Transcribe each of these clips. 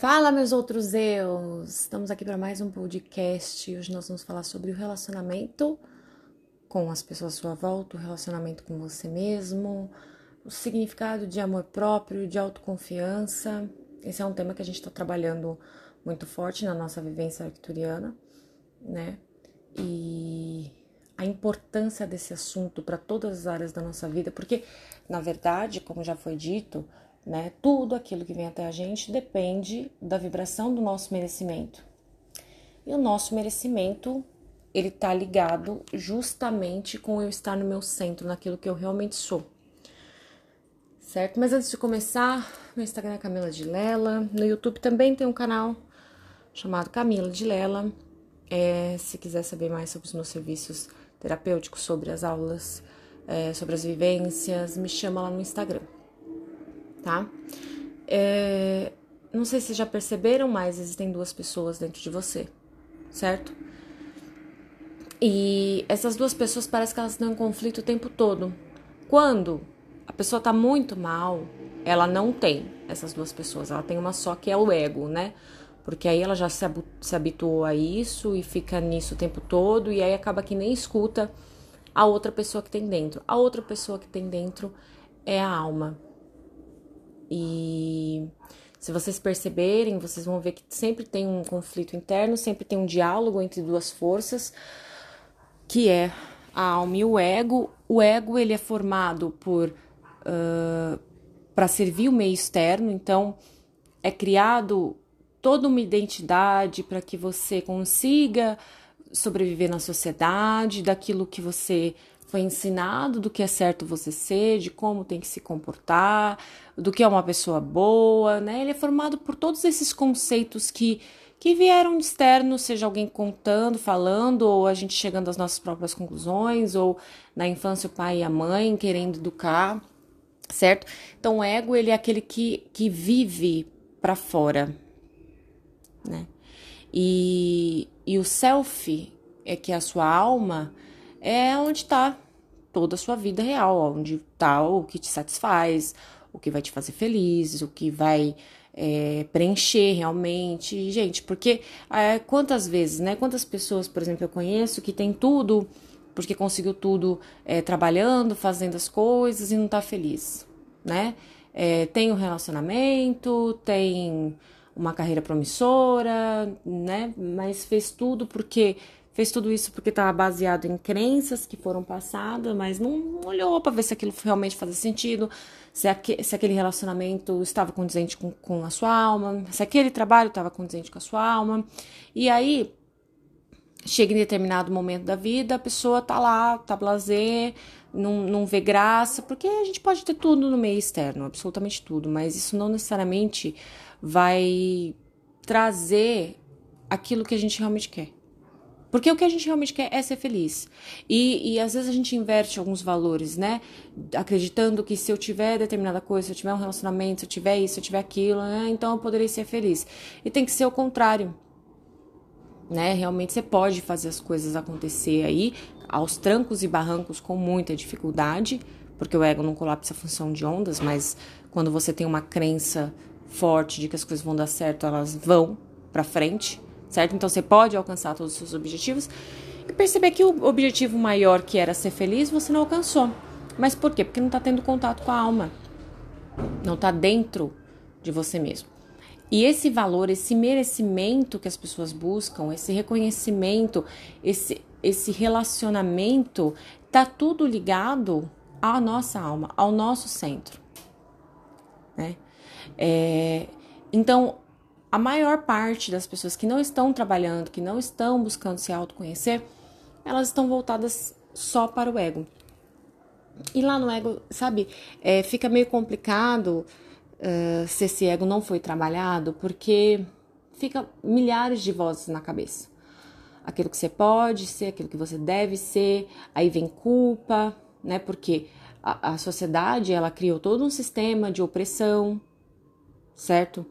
Fala, meus outros eus! Estamos aqui para mais um podcast. Hoje nós vamos falar sobre o relacionamento com as pessoas à sua volta, o relacionamento com você mesmo, o significado de amor próprio, de autoconfiança. Esse é um tema que a gente está trabalhando muito forte na nossa vivência arcturiana, né? E a importância desse assunto para todas as áreas da nossa vida, porque, na verdade, como já foi dito, né? Tudo aquilo que vem até a gente depende da vibração do nosso merecimento. E o nosso merecimento, ele está ligado justamente com eu estar no meu centro, naquilo que eu realmente sou. Certo? Mas antes de começar, meu Instagram é Camila de Lela. No YouTube também tem um canal chamado Camila de Lela. É, se quiser saber mais sobre os meus serviços terapêuticos, sobre as aulas, é, sobre as vivências, me chama lá no Instagram tá? É, não sei se já perceberam, mas existem duas pessoas dentro de você, certo? E essas duas pessoas parece que elas estão em conflito o tempo todo. Quando a pessoa tá muito mal, ela não tem essas duas pessoas, ela tem uma só que é o ego, né? Porque aí ela já se, se habituou a isso e fica nisso o tempo todo, e aí acaba que nem escuta a outra pessoa que tem dentro. A outra pessoa que tem dentro é a alma, e se vocês perceberem, vocês vão ver que sempre tem um conflito interno, sempre tem um diálogo entre duas forças, que é a alma e o ego. O ego ele é formado por uh, para servir o meio externo, então é criado toda uma identidade para que você consiga sobreviver na sociedade, daquilo que você foi ensinado do que é certo você ser, de como tem que se comportar, do que é uma pessoa boa, né? Ele é formado por todos esses conceitos que que vieram de externo, seja alguém contando, falando, ou a gente chegando às nossas próprias conclusões, ou na infância o pai e a mãe querendo educar, certo? Então o ego ele é aquele que, que vive para fora, né? E, e o self é que é a sua alma é onde está toda a sua vida real, onde está o que te satisfaz, o que vai te fazer feliz, o que vai é, preencher realmente. Gente, porque é, quantas vezes, né? Quantas pessoas, por exemplo, eu conheço que tem tudo, porque conseguiu tudo é, trabalhando, fazendo as coisas e não tá feliz, né? É, tem um relacionamento, tem uma carreira promissora, né? Mas fez tudo porque fez tudo isso porque estava baseado em crenças que foram passadas, mas não olhou para ver se aquilo realmente fazia sentido, se, aqu se aquele relacionamento estava condizente com, com a sua alma, se aquele trabalho estava condizente com a sua alma. E aí, chega em determinado momento da vida, a pessoa tá lá, tá blazer, não, não vê graça, porque a gente pode ter tudo no meio externo, absolutamente tudo, mas isso não necessariamente vai trazer aquilo que a gente realmente quer. Porque o que a gente realmente quer é ser feliz. E, e às vezes a gente inverte alguns valores, né? Acreditando que se eu tiver determinada coisa, se eu tiver um relacionamento, se eu tiver isso, se eu tiver aquilo, né? Então eu poderei ser feliz. E tem que ser o contrário. Né? Realmente você pode fazer as coisas acontecer aí, aos trancos e barrancos, com muita dificuldade, porque o ego não colapsa a função de ondas, mas quando você tem uma crença forte de que as coisas vão dar certo, elas vão para frente certo? Então você pode alcançar todos os seus objetivos e perceber que o objetivo maior que era ser feliz você não alcançou. Mas por quê? Porque não está tendo contato com a alma, não está dentro de você mesmo. E esse valor, esse merecimento que as pessoas buscam, esse reconhecimento, esse, esse relacionamento, tá tudo ligado à nossa alma, ao nosso centro. Né? É, então, a maior parte das pessoas que não estão trabalhando, que não estão buscando se autoconhecer, elas estão voltadas só para o ego. E lá no ego, sabe, é, fica meio complicado uh, se esse ego não foi trabalhado, porque fica milhares de vozes na cabeça. Aquilo que você pode ser, aquilo que você deve ser, aí vem culpa, né? Porque a, a sociedade ela criou todo um sistema de opressão, certo?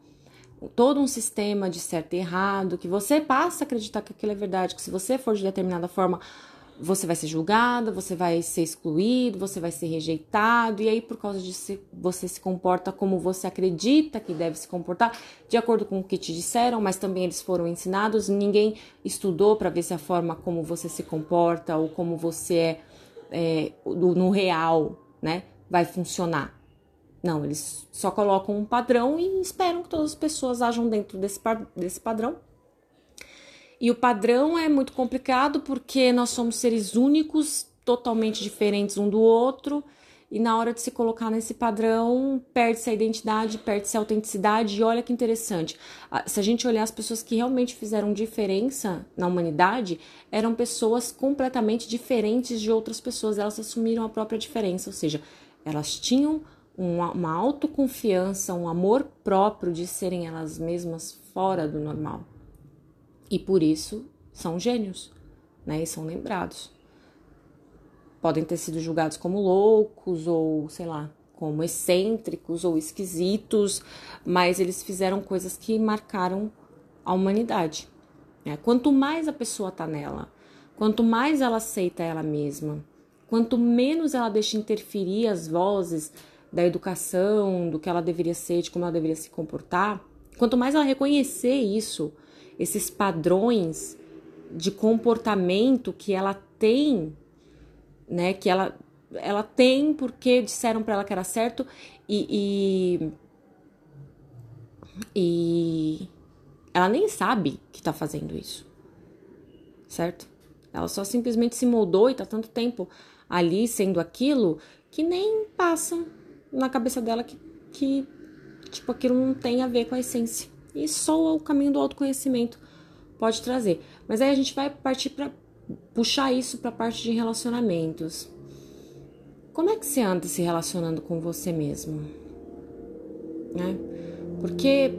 Todo um sistema de certo e errado, que você passa a acreditar que aquilo é verdade, que se você for de determinada forma, você vai ser julgado, você vai ser excluído, você vai ser rejeitado, e aí por causa disso você se comporta como você acredita que deve se comportar, de acordo com o que te disseram, mas também eles foram ensinados, ninguém estudou para ver se a forma como você se comporta ou como você é, é no real, né, vai funcionar. Não, eles só colocam um padrão e esperam que todas as pessoas ajam dentro desse, desse padrão e o padrão é muito complicado porque nós somos seres únicos, totalmente diferentes um do outro, e na hora de se colocar nesse padrão, perde-se a identidade, perde-se a autenticidade. E olha que interessante, se a gente olhar as pessoas que realmente fizeram diferença na humanidade, eram pessoas completamente diferentes de outras pessoas, elas assumiram a própria diferença, ou seja, elas tinham uma, uma autoconfiança, um amor próprio de serem elas mesmas fora do normal e por isso são gênios, né? E são lembrados. Podem ter sido julgados como loucos ou, sei lá, como excêntricos ou esquisitos, mas eles fizeram coisas que marcaram a humanidade. Né? Quanto mais a pessoa tá nela, quanto mais ela aceita ela mesma, quanto menos ela deixa interferir as vozes da educação, do que ela deveria ser, de como ela deveria se comportar, quanto mais ela reconhecer isso, esses padrões de comportamento que ela tem, né? Que ela, ela tem porque disseram para ela que era certo e, e, e ela nem sabe que tá fazendo isso, certo? Ela só simplesmente se moldou e tá tanto tempo ali sendo aquilo que nem passa na cabeça dela que, que tipo aquilo não tem a ver com a essência. E só o caminho do autoconhecimento pode trazer. Mas aí a gente vai partir para puxar isso para a parte de relacionamentos. Como é que você anda se relacionando com você mesmo? Né? Porque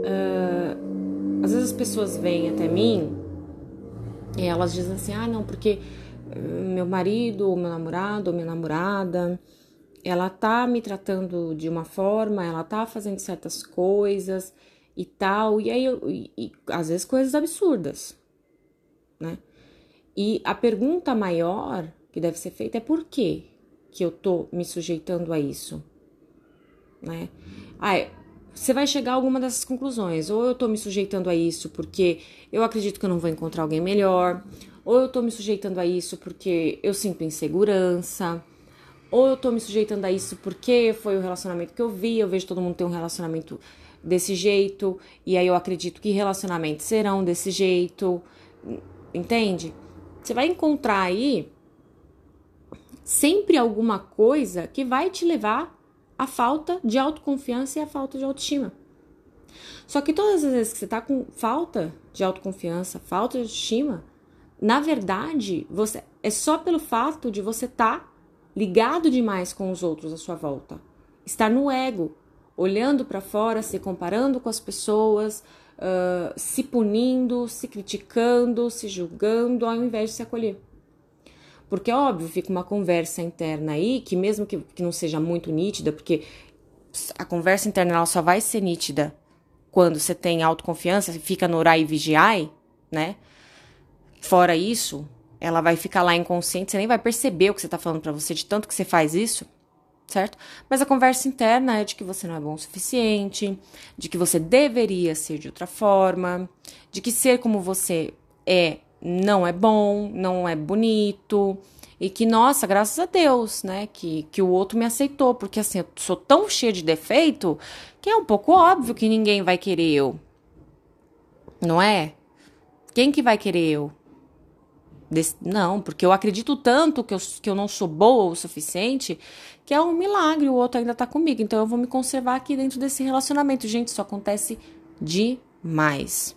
uh, às vezes as pessoas vêm até mim e elas dizem assim: ah, não, porque meu marido, ou meu namorado, ou minha namorada, ela tá me tratando de uma forma, ela tá fazendo certas coisas e tal. E aí, eu, e, e, às vezes, coisas absurdas, né? E a pergunta maior que deve ser feita é por que que eu tô me sujeitando a isso, né? Ah, você vai chegar a alguma dessas conclusões. Ou eu tô me sujeitando a isso porque eu acredito que eu não vou encontrar alguém melhor, ou eu tô me sujeitando a isso porque eu sinto insegurança, ou eu tô me sujeitando a isso porque foi o relacionamento que eu vi, eu vejo todo mundo ter um relacionamento desse jeito, e aí eu acredito que relacionamentos serão desse jeito, entende? Você vai encontrar aí sempre alguma coisa que vai te levar à falta de autoconfiança e à falta de autoestima. Só que todas as vezes que você tá com falta de autoconfiança, falta de autoestima, na verdade, você é só pelo fato de você estar tá ligado demais com os outros à sua volta. Estar no ego, olhando para fora, se comparando com as pessoas, uh, se punindo, se criticando, se julgando, ao invés de se acolher. Porque, óbvio, fica uma conversa interna aí, que mesmo que, que não seja muito nítida, porque a conversa interna só vai ser nítida quando você tem autoconfiança, fica no orar e vigiar, né? Fora isso, ela vai ficar lá inconsciente, você nem vai perceber o que você tá falando para você, de tanto que você faz isso certo? Mas a conversa interna é de que você não é bom o suficiente, de que você deveria ser de outra forma, de que ser como você é não é bom, não é bonito. E que, nossa, graças a Deus, né? Que, que o outro me aceitou. Porque assim, eu sou tão cheia de defeito que é um pouco óbvio que ninguém vai querer eu. Não é? Quem que vai querer eu? Desse, não, porque eu acredito tanto que eu, que eu não sou boa o suficiente que é um milagre, o outro ainda tá comigo. Então eu vou me conservar aqui dentro desse relacionamento. Gente, isso acontece demais.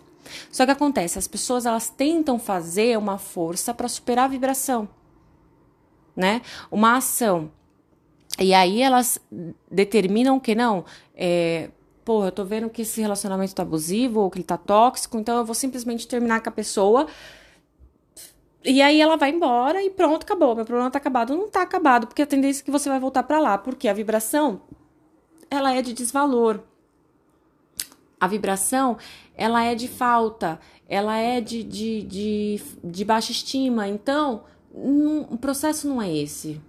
Só que acontece, as pessoas elas tentam fazer uma força para superar a vibração, né? Uma ação. E aí elas determinam que não, é, pô, eu tô vendo que esse relacionamento tá abusivo ou que ele tá tóxico, então eu vou simplesmente terminar com a pessoa e aí ela vai embora e pronto, acabou. Meu problema tá acabado. Não tá acabado, porque a tendência é que você vai voltar para lá, porque a vibração ela é de desvalor. A vibração, ela é de falta, ela é de, de, de, de baixa estima. Então, o processo não é esse.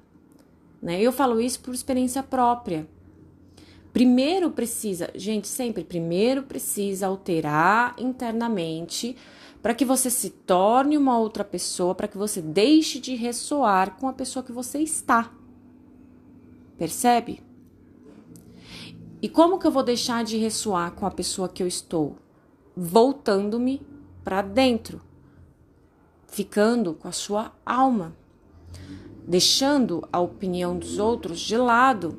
Né? Eu falo isso por experiência própria. Primeiro precisa, gente, sempre primeiro precisa alterar internamente para que você se torne uma outra pessoa, para que você deixe de ressoar com a pessoa que você está. Percebe? E como que eu vou deixar de ressoar com a pessoa que eu estou? Voltando-me para dentro, ficando com a sua alma, deixando a opinião dos outros de lado,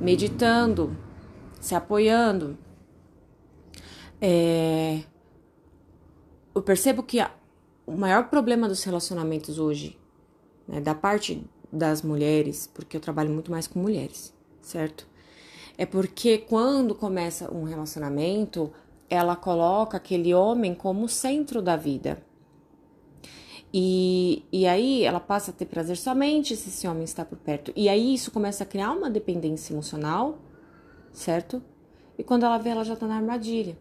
meditando, se apoiando. É, eu percebo que a, o maior problema dos relacionamentos hoje, né, da parte das mulheres, porque eu trabalho muito mais com mulheres, certo? É porque quando começa um relacionamento, ela coloca aquele homem como centro da vida. E, e aí ela passa a ter prazer somente se esse homem está por perto. E aí isso começa a criar uma dependência emocional, certo? E quando ela vê, ela já tá na armadilha.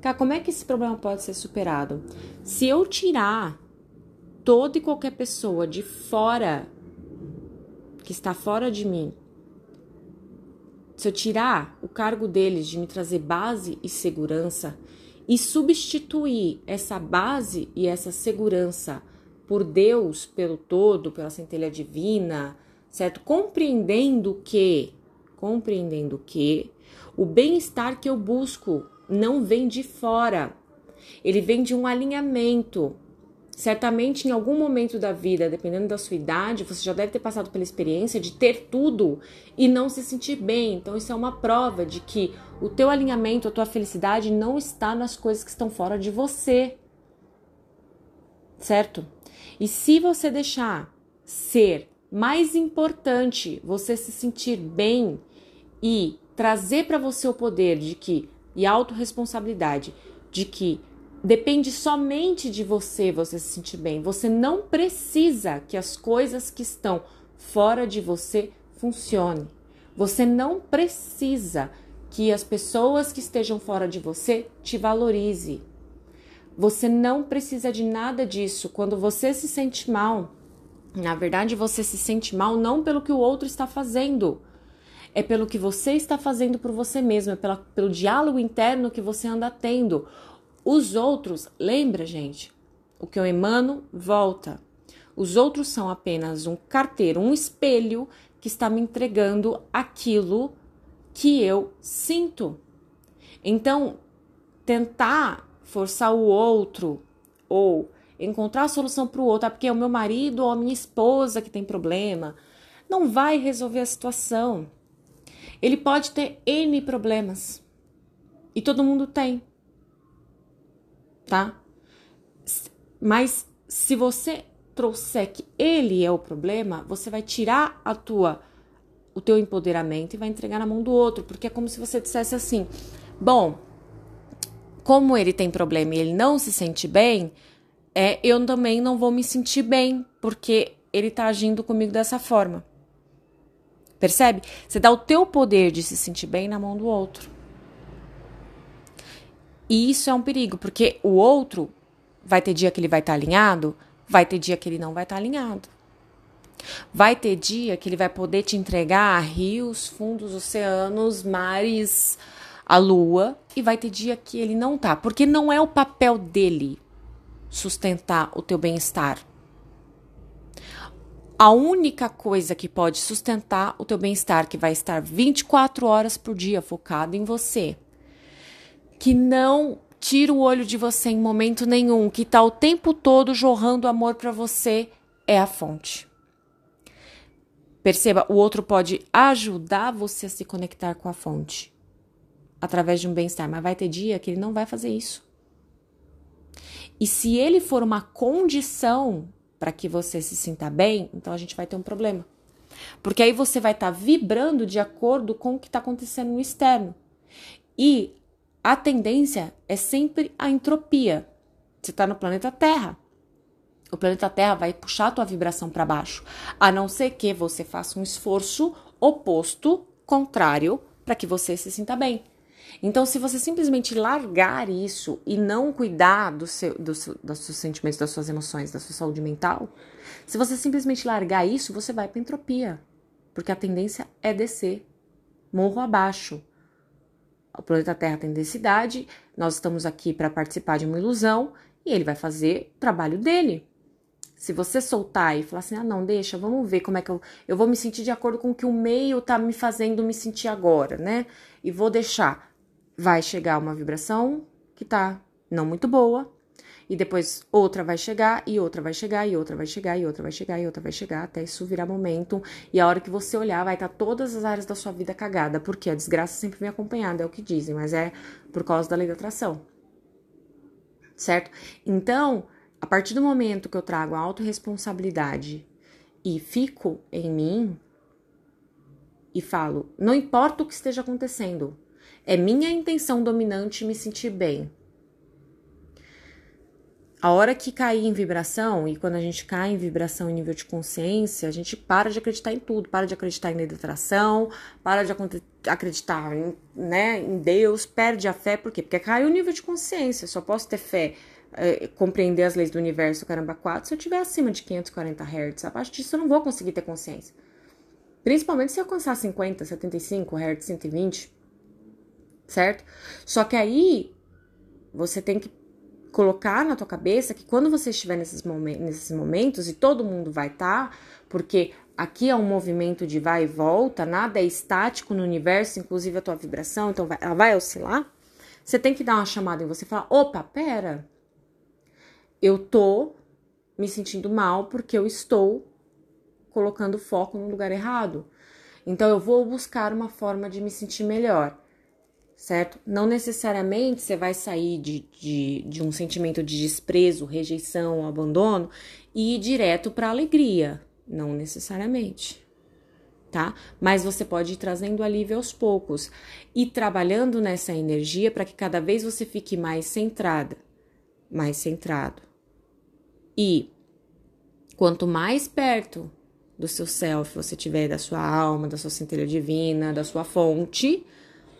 Cara, como é que esse problema pode ser superado? Se eu tirar toda e qualquer pessoa de fora, que está fora de mim, se eu tirar o cargo deles de me trazer base e segurança e substituir essa base e essa segurança por Deus, pelo todo, pela centelha divina, certo? Compreendendo que, compreendendo que o bem-estar que eu busco não vem de fora, ele vem de um alinhamento. Certamente, em algum momento da vida, dependendo da sua idade, você já deve ter passado pela experiência de ter tudo e não se sentir bem. Então, isso é uma prova de que o teu alinhamento, a tua felicidade não está nas coisas que estão fora de você. Certo? E se você deixar ser mais importante você se sentir bem e trazer para você o poder de que e autorresponsabilidade de que depende somente de você você se sentir bem. Você não precisa que as coisas que estão fora de você funcionem. Você não precisa que as pessoas que estejam fora de você te valorize. Você não precisa de nada disso. Quando você se sente mal, na verdade você se sente mal não pelo que o outro está fazendo, é pelo que você está fazendo por você mesmo, é pela, pelo diálogo interno que você anda tendo. Os outros, lembra, gente, o que eu emano volta. Os outros são apenas um carteiro, um espelho que está me entregando aquilo que eu sinto. Então, tentar forçar o outro ou encontrar a solução para o outro, ah, porque é o meu marido ou a minha esposa que tem problema, não vai resolver a situação. Ele pode ter N problemas. E todo mundo tem. Tá? Mas se você trouxer que ele é o problema, você vai tirar a tua o teu empoderamento e vai entregar na mão do outro, porque é como se você dissesse assim: "Bom, como ele tem problema e ele não se sente bem, é, eu também não vou me sentir bem, porque ele tá agindo comigo dessa forma. Percebe? Você dá o teu poder de se sentir bem na mão do outro. E isso é um perigo, porque o outro vai ter dia que ele vai estar tá alinhado, vai ter dia que ele não vai estar tá alinhado. Vai ter dia que ele vai poder te entregar rios, fundos, oceanos, mares, a lua, e vai ter dia que ele não tá, porque não é o papel dele sustentar o teu bem-estar a única coisa que pode sustentar o teu bem-estar, que vai estar 24 horas por dia focado em você, que não tira o olho de você em momento nenhum, que está o tempo todo jorrando amor para você, é a fonte. Perceba, o outro pode ajudar você a se conectar com a fonte através de um bem-estar, mas vai ter dia que ele não vai fazer isso. E se ele for uma condição para que você se sinta bem, então a gente vai ter um problema. Porque aí você vai estar tá vibrando de acordo com o que está acontecendo no externo. E a tendência é sempre a entropia. Você está no planeta Terra. O planeta Terra vai puxar a tua vibração para baixo, a não ser que você faça um esforço oposto, contrário, para que você se sinta bem. Então, se você simplesmente largar isso e não cuidar do seu, do seu, dos seus sentimentos, das suas emoções, da sua saúde mental, se você simplesmente largar isso, você vai para entropia, porque a tendência é descer, morro abaixo. O planeta Terra tem densidade, nós estamos aqui para participar de uma ilusão e ele vai fazer o trabalho dele. Se você soltar e falar assim, ah, não, deixa, vamos ver como é que eu, eu vou me sentir de acordo com o que o meio tá me fazendo me sentir agora, né? E vou deixar. Vai chegar uma vibração que tá não muito boa, e depois outra vai chegar, e outra vai chegar, e outra vai chegar, e outra vai chegar, e outra vai chegar, até isso virar momento. E a hora que você olhar, vai estar tá todas as áreas da sua vida cagada, porque a desgraça sempre vem acompanhada, é o que dizem, mas é por causa da lei da atração. Certo? Então, a partir do momento que eu trago a autorresponsabilidade e fico em mim e falo, não importa o que esteja acontecendo, é minha intenção dominante me sentir bem. A hora que cair em vibração, e quando a gente cai em vibração em nível de consciência, a gente para de acreditar em tudo, para de acreditar em atração, para de acreditar em, né, em Deus, perde a fé, por quê? Porque caiu o nível de consciência, só posso ter fé é, compreender as leis do universo, caramba, 4, se eu estiver acima de 540 Hz. Abaixo disso eu não vou conseguir ter consciência. Principalmente se eu alcançar 50, 75 Hz, 120, certo? Só que aí você tem que colocar na tua cabeça que quando você estiver nesses, momen nesses momentos, e todo mundo vai estar, tá, porque aqui é um movimento de vai e volta, nada é estático no universo, inclusive a tua vibração, então vai, ela vai oscilar. Você tem que dar uma chamada em você e falar: opa, pera, eu tô me sentindo mal porque eu estou colocando foco no lugar errado. Então eu vou buscar uma forma de me sentir melhor, certo? Não necessariamente você vai sair de, de, de um sentimento de desprezo, rejeição, abandono e ir direto para alegria. Não necessariamente. Tá? Mas você pode ir trazendo alívio aos poucos e trabalhando nessa energia para que cada vez você fique mais centrada, mais centrado. E quanto mais perto do seu self você tiver, da sua alma, da sua centelha divina, da sua fonte,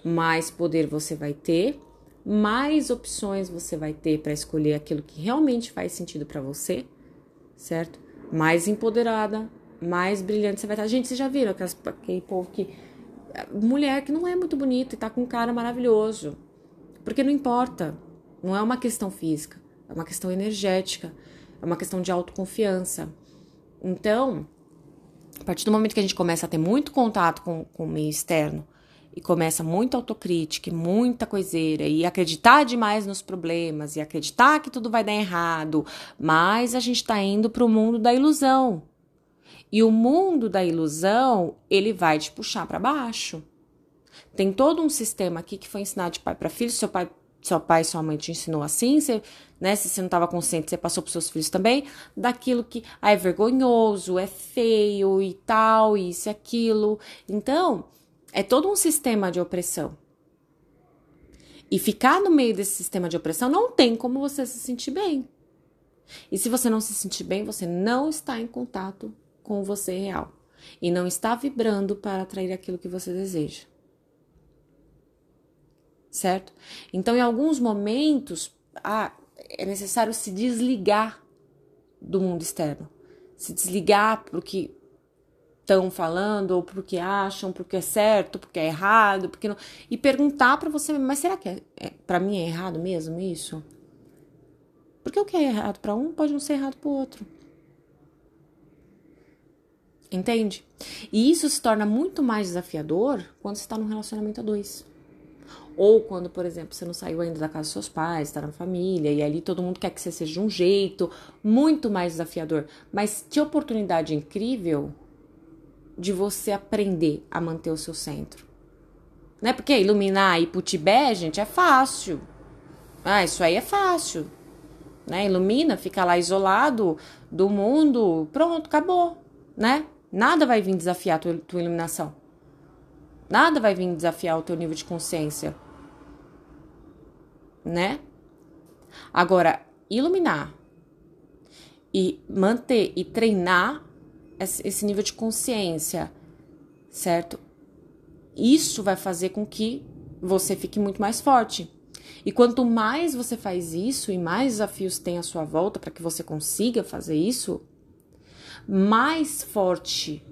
mais poder você vai ter, mais opções você vai ter para escolher aquilo que realmente faz sentido para você, certo? Mais empoderada, mais brilhante você vai estar. Gente, vocês já viram aquelas, aquele povo que. Mulher que não é muito bonita e tá com um cara maravilhoso. Porque não importa. Não é uma questão física, é uma questão energética é uma questão de autoconfiança. Então, a partir do momento que a gente começa a ter muito contato com, com o meio externo e começa muita autocrítica, muita coiseira e acreditar demais nos problemas e acreditar que tudo vai dar errado, mas a gente está indo para o mundo da ilusão. E o mundo da ilusão, ele vai te puxar para baixo. Tem todo um sistema aqui que foi ensinado de pai para filho. Seu pai seu pai e sua mãe te ensinou assim, você, né? Se você não estava consciente, você passou para seus filhos também, daquilo que ah, é vergonhoso, é feio e tal, isso e aquilo. Então, é todo um sistema de opressão. E ficar no meio desse sistema de opressão não tem como você se sentir bem. E se você não se sentir bem, você não está em contato com você real. E não está vibrando para atrair aquilo que você deseja certo? Então, em alguns momentos, ah, é necessário se desligar do mundo externo, se desligar para o que estão falando, ou para o que acham, porque é certo, porque é errado, porque não. E perguntar para você, mas será que é, é para mim é errado mesmo isso? Porque o que é errado para um pode não ser errado para o outro. Entende? E isso se torna muito mais desafiador quando você está num relacionamento a dois. Ou quando, por exemplo, você não saiu ainda da casa dos seus pais, está na família, e ali todo mundo quer que você seja de um jeito, muito mais desafiador. Mas que oportunidade incrível de você aprender a manter o seu centro. Né? Porque iluminar e putibé, gente, é fácil. Ah, isso aí é fácil. Né? Ilumina, fica lá isolado do mundo, pronto, acabou, né? Nada vai vir desafiar a tua, tua iluminação. Nada vai vir desafiar o teu nível de consciência. Né? Agora, iluminar e manter e treinar esse nível de consciência, certo? Isso vai fazer com que você fique muito mais forte. E quanto mais você faz isso e mais desafios tem à sua volta para que você consiga fazer isso, mais forte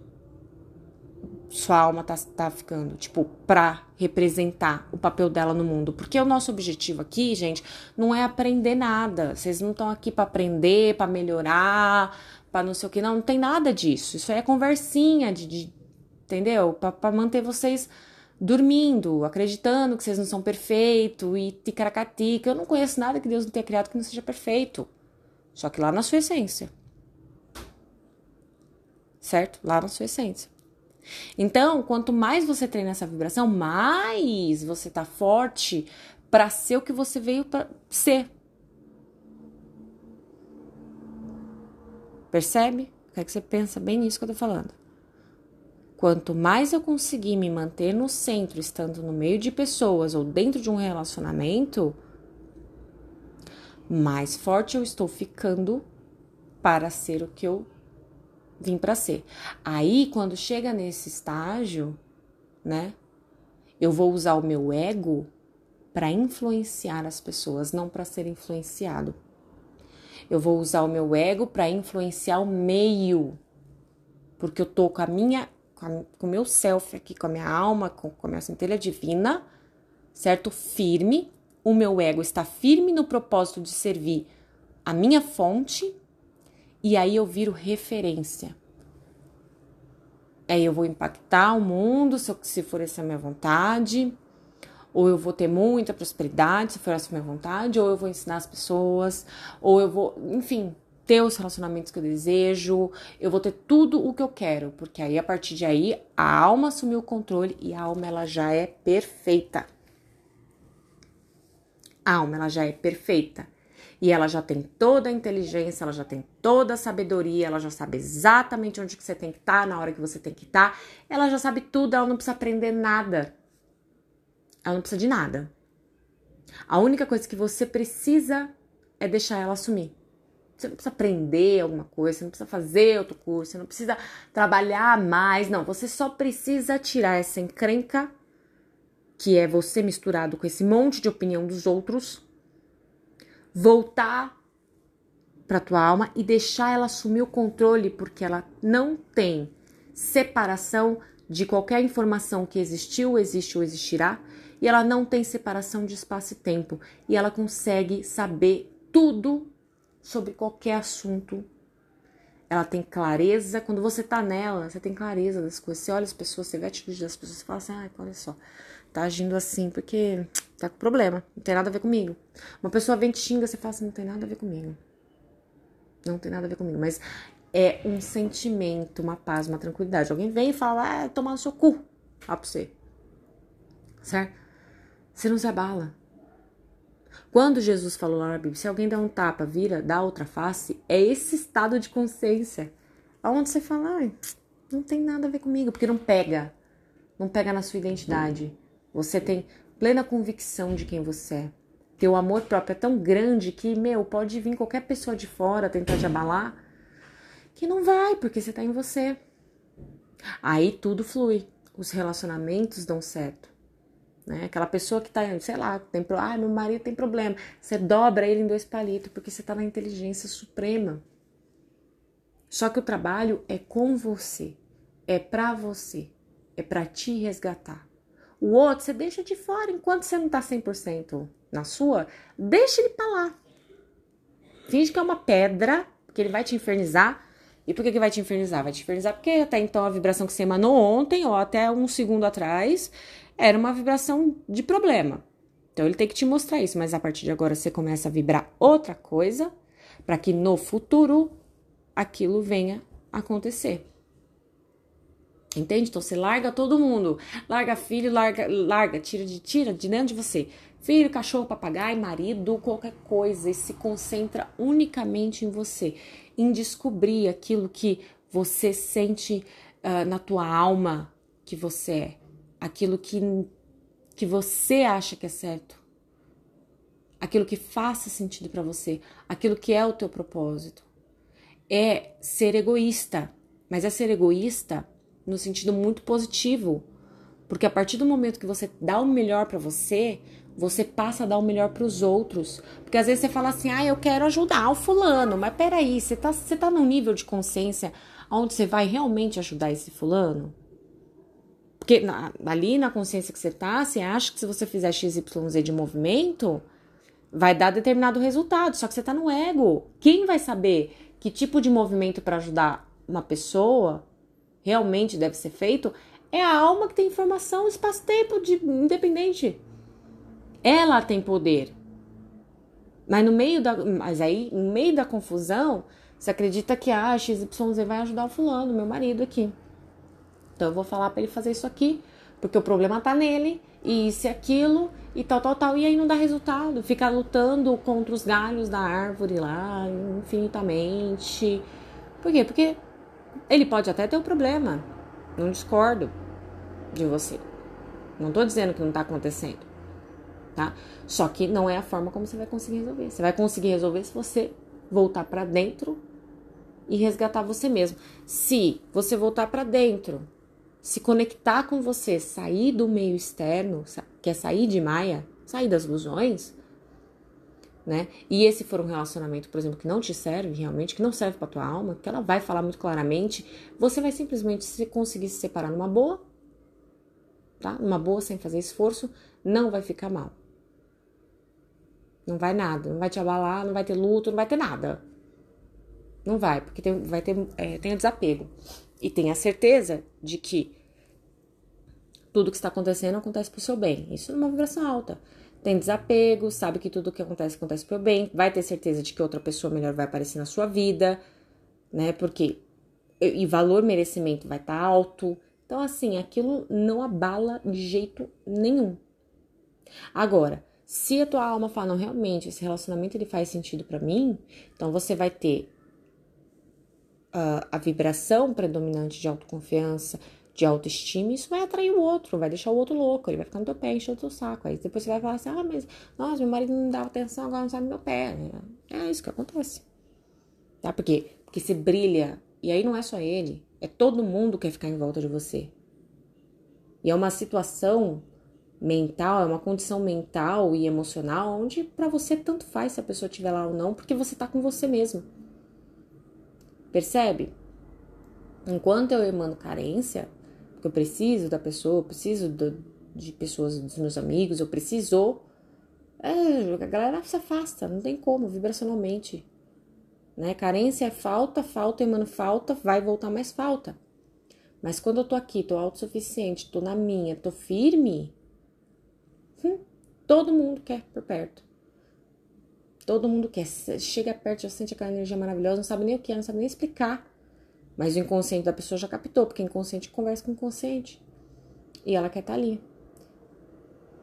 sua alma tá, tá ficando, tipo, pra representar o papel dela no mundo. Porque o nosso objetivo aqui, gente, não é aprender nada. Vocês não estão aqui para aprender, para melhorar, para não sei o que. Não, não tem nada disso. Isso é conversinha de, de entendeu? Para manter vocês dormindo, acreditando que vocês não são perfeitos e ticaracatica. Eu não conheço nada que Deus não tenha criado que não seja perfeito. Só que lá na sua essência. Certo? Lá na sua essência. Então, quanto mais você treina essa vibração, mais você tá forte para ser o que você veio para ser. Percebe? Quero que você pensa bem nisso que eu tô falando. Quanto mais eu conseguir me manter no centro, estando no meio de pessoas ou dentro de um relacionamento, mais forte eu estou ficando para ser o que eu vim para ser. Aí, quando chega nesse estágio, né, eu vou usar o meu ego para influenciar as pessoas, não para ser influenciado. Eu vou usar o meu ego para influenciar o meio, porque eu tô com a minha, com o meu self aqui, com a minha alma, com, com a minha centelha divina, certo? Firme. O meu ego está firme no propósito de servir a minha fonte e aí eu viro referência. Aí eu vou impactar o mundo se, se for essa minha vontade, ou eu vou ter muita prosperidade se for essa minha vontade, ou eu vou ensinar as pessoas, ou eu vou, enfim, ter os relacionamentos que eu desejo, eu vou ter tudo o que eu quero, porque aí a partir de aí a alma assumiu o controle e a alma ela já é perfeita. A alma ela já é perfeita. E ela já tem toda a inteligência, ela já tem toda a sabedoria, ela já sabe exatamente onde que você tem que estar, tá, na hora que você tem que estar. Tá. Ela já sabe tudo, ela não precisa aprender nada. Ela não precisa de nada. A única coisa que você precisa é deixar ela assumir. Você não precisa aprender alguma coisa, você não precisa fazer outro curso, você não precisa trabalhar mais, não. Você só precisa tirar essa encrenca, que é você misturado com esse monte de opinião dos outros, voltar para tua alma e deixar ela assumir o controle, porque ela não tem separação de qualquer informação que existiu, existe ou existirá, e ela não tem separação de espaço e tempo, e ela consegue saber tudo sobre qualquer assunto. Ela tem clareza, quando você tá nela, você tem clareza das coisas. Você olha as pessoas, você vê a atitude das pessoas, você fala assim: "Ai, olha só, tá agindo assim porque tá com problema, não tem nada a ver comigo. Uma pessoa vem te xinga, você fala assim, não tem nada a ver comigo. Não tem nada a ver comigo, mas é um sentimento, uma paz, uma tranquilidade. Alguém vem e fala, ah, tomar no seu cu. Ó pra você. Certo? Você não se abala. Quando Jesus falou lá na Bíblia, se alguém dá um tapa, vira, dá outra face, é esse estado de consciência. Onde você fala, ah, não tem nada a ver comigo, porque não pega. Não pega na sua identidade. Você tem plena convicção de quem você é. Teu amor próprio é tão grande que, meu, pode vir qualquer pessoa de fora tentar te abalar, que não vai, porque você tá em você. Aí tudo flui, os relacionamentos dão certo. Né? Aquela pessoa que tá, sei lá, tem, ah, meu marido tem problema. Você dobra ele em dois palitos, porque você tá na inteligência suprema. Só que o trabalho é com você, é para você, é para te resgatar. O outro você deixa de fora enquanto você não tá 100% na sua, deixa ele pra lá. Finge que é uma pedra, que ele vai te infernizar. E por que, que vai te infernizar? Vai te infernizar porque até então a vibração que você emanou ontem ou até um segundo atrás era uma vibração de problema. Então ele tem que te mostrar isso, mas a partir de agora você começa a vibrar outra coisa para que no futuro aquilo venha acontecer. Entende? Então você larga todo mundo. Larga filho, larga, larga, tira de tira de dentro de você. Filho, cachorro, papagaio, marido, qualquer coisa e se concentra unicamente em você, em descobrir aquilo que você sente uh, na tua alma que você é, aquilo que que você acha que é certo, aquilo que faça sentido para você, aquilo que é o teu propósito. É ser egoísta, mas é ser egoísta no sentido muito positivo. Porque a partir do momento que você dá o melhor para você, você passa a dar o melhor para os outros. Porque às vezes você fala assim: "Ah, eu quero ajudar o fulano", mas peraí, você tá você tá num nível de consciência onde você vai realmente ajudar esse fulano? Porque na, ali na consciência que você tá, você acha que se você fizer XYZ de movimento, vai dar determinado resultado, só que você tá no ego. Quem vai saber que tipo de movimento para ajudar uma pessoa realmente deve ser feito é a alma que tem informação, espaço-tempo de independente. Ela tem poder. Mas no meio da, mas aí, no meio da confusão, você acredita que a ah, XYZ vai ajudar o fulano, meu marido aqui. Então eu vou falar para ele fazer isso aqui, porque o problema tá nele, e isso e aquilo, e tal, tal, tal, e aí não dá resultado. Fica lutando contra os galhos da árvore lá, infinitamente. Por quê? Porque ele pode até ter um problema. Não discordo de você. Não tô dizendo que não tá acontecendo. Tá? Só que não é a forma como você vai conseguir resolver. Você vai conseguir resolver se você voltar para dentro e resgatar você mesmo. Se você voltar para dentro se conectar com você, sair do meio externo, quer sair de Maia, sair das ilusões, né? E esse for um relacionamento, por exemplo, que não te serve realmente, que não serve para tua alma, que ela vai falar muito claramente, você vai simplesmente se conseguir se separar numa boa, tá? Numa boa, sem fazer esforço, não vai ficar mal. Não vai nada, não vai te abalar, não vai ter luto, não vai ter nada. Não vai, porque tem, vai ter, é, tem desapego e tenha certeza de que tudo que está acontecendo acontece para o seu bem. Isso numa vibração alta. Tem desapego, sabe que tudo que acontece acontece para o bem, vai ter certeza de que outra pessoa melhor vai aparecer na sua vida, né? Porque e valor merecimento vai estar tá alto. Então assim, aquilo não abala de jeito nenhum. Agora, se a tua alma fala, não, realmente, esse relacionamento ele faz sentido para mim, então você vai ter a, a vibração predominante de autoconfiança, de autoestima, isso vai atrair o outro, vai deixar o outro louco, ele vai ficar no teu pé, encher o teu saco. Aí depois você vai falar assim, ah, mas, nossa, meu marido não dá atenção, agora não sabe meu pé. É isso que acontece. Tá? Porque, porque você brilha, e aí não é só ele, é todo mundo que quer ficar em volta de você. E é uma situação mental, é uma condição mental e emocional onde para você tanto faz se a pessoa estiver lá ou não, porque você tá com você mesmo. Percebe? Enquanto eu emano carência, porque eu preciso da pessoa, eu preciso do, de pessoas, dos meus amigos, eu preciso. É, a galera se afasta, não tem como, vibracionalmente. Né? Carência é falta, falta, emano falta, vai voltar mais falta. Mas quando eu tô aqui, tô autossuficiente, tô na minha, tô firme, hum, todo mundo quer por perto. Todo mundo quer. Chega perto, já sente aquela energia maravilhosa, não sabe nem o que é, não sabe nem explicar. Mas o inconsciente da pessoa já captou, porque o inconsciente conversa com o inconsciente. E ela quer estar tá ali.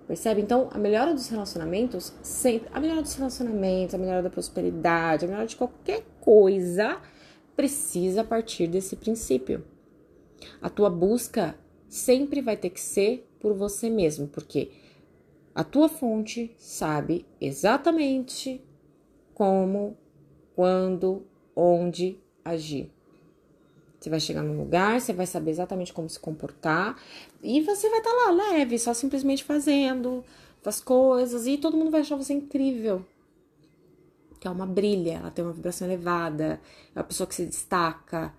Percebe? Então, a melhora dos relacionamentos, sempre. A melhora dos relacionamentos, a melhora da prosperidade, a melhora de qualquer coisa, precisa partir desse princípio. A tua busca sempre vai ter que ser por você mesmo, porque a tua fonte sabe exatamente como, quando, onde agir. Você vai chegar num lugar, você vai saber exatamente como se comportar e você vai estar tá lá leve, só simplesmente fazendo as coisas e todo mundo vai achar você incrível. Que é uma brilha, ela tem uma vibração elevada, é uma pessoa que se destaca.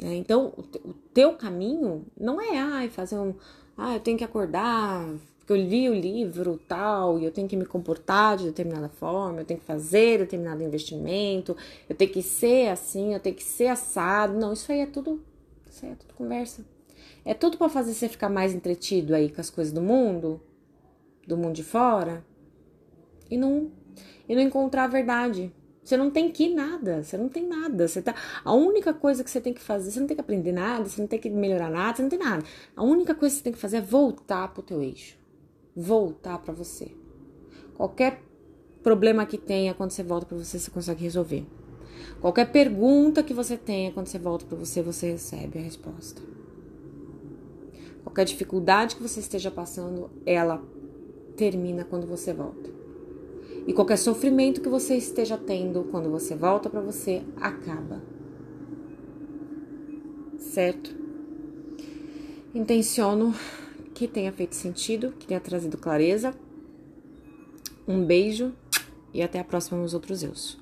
É, então, o teu caminho não é ai, fazer um. Ah, eu tenho que acordar, porque eu li o livro tal, e eu tenho que me comportar de determinada forma, eu tenho que fazer determinado investimento, eu tenho que ser assim, eu tenho que ser assado. Não, isso aí é tudo, isso aí é tudo conversa. É tudo para fazer você ficar mais entretido aí com as coisas do mundo, do mundo de fora, e não, e não encontrar a verdade. Você não tem que ir nada, você não tem nada. Você tá, a única coisa que você tem que fazer, você não tem que aprender nada, você não tem que melhorar nada, você não tem nada. A única coisa que você tem que fazer é voltar pro teu eixo voltar para você. Qualquer problema que tenha quando você volta para você, você consegue resolver. Qualquer pergunta que você tenha quando você volta para você, você recebe a resposta. Qualquer dificuldade que você esteja passando, ela termina quando você volta. E qualquer sofrimento que você esteja tendo quando você volta para você, acaba. Certo? Intenciono que tenha feito sentido, que tenha trazido clareza. Um beijo e até a próxima nos outros eus.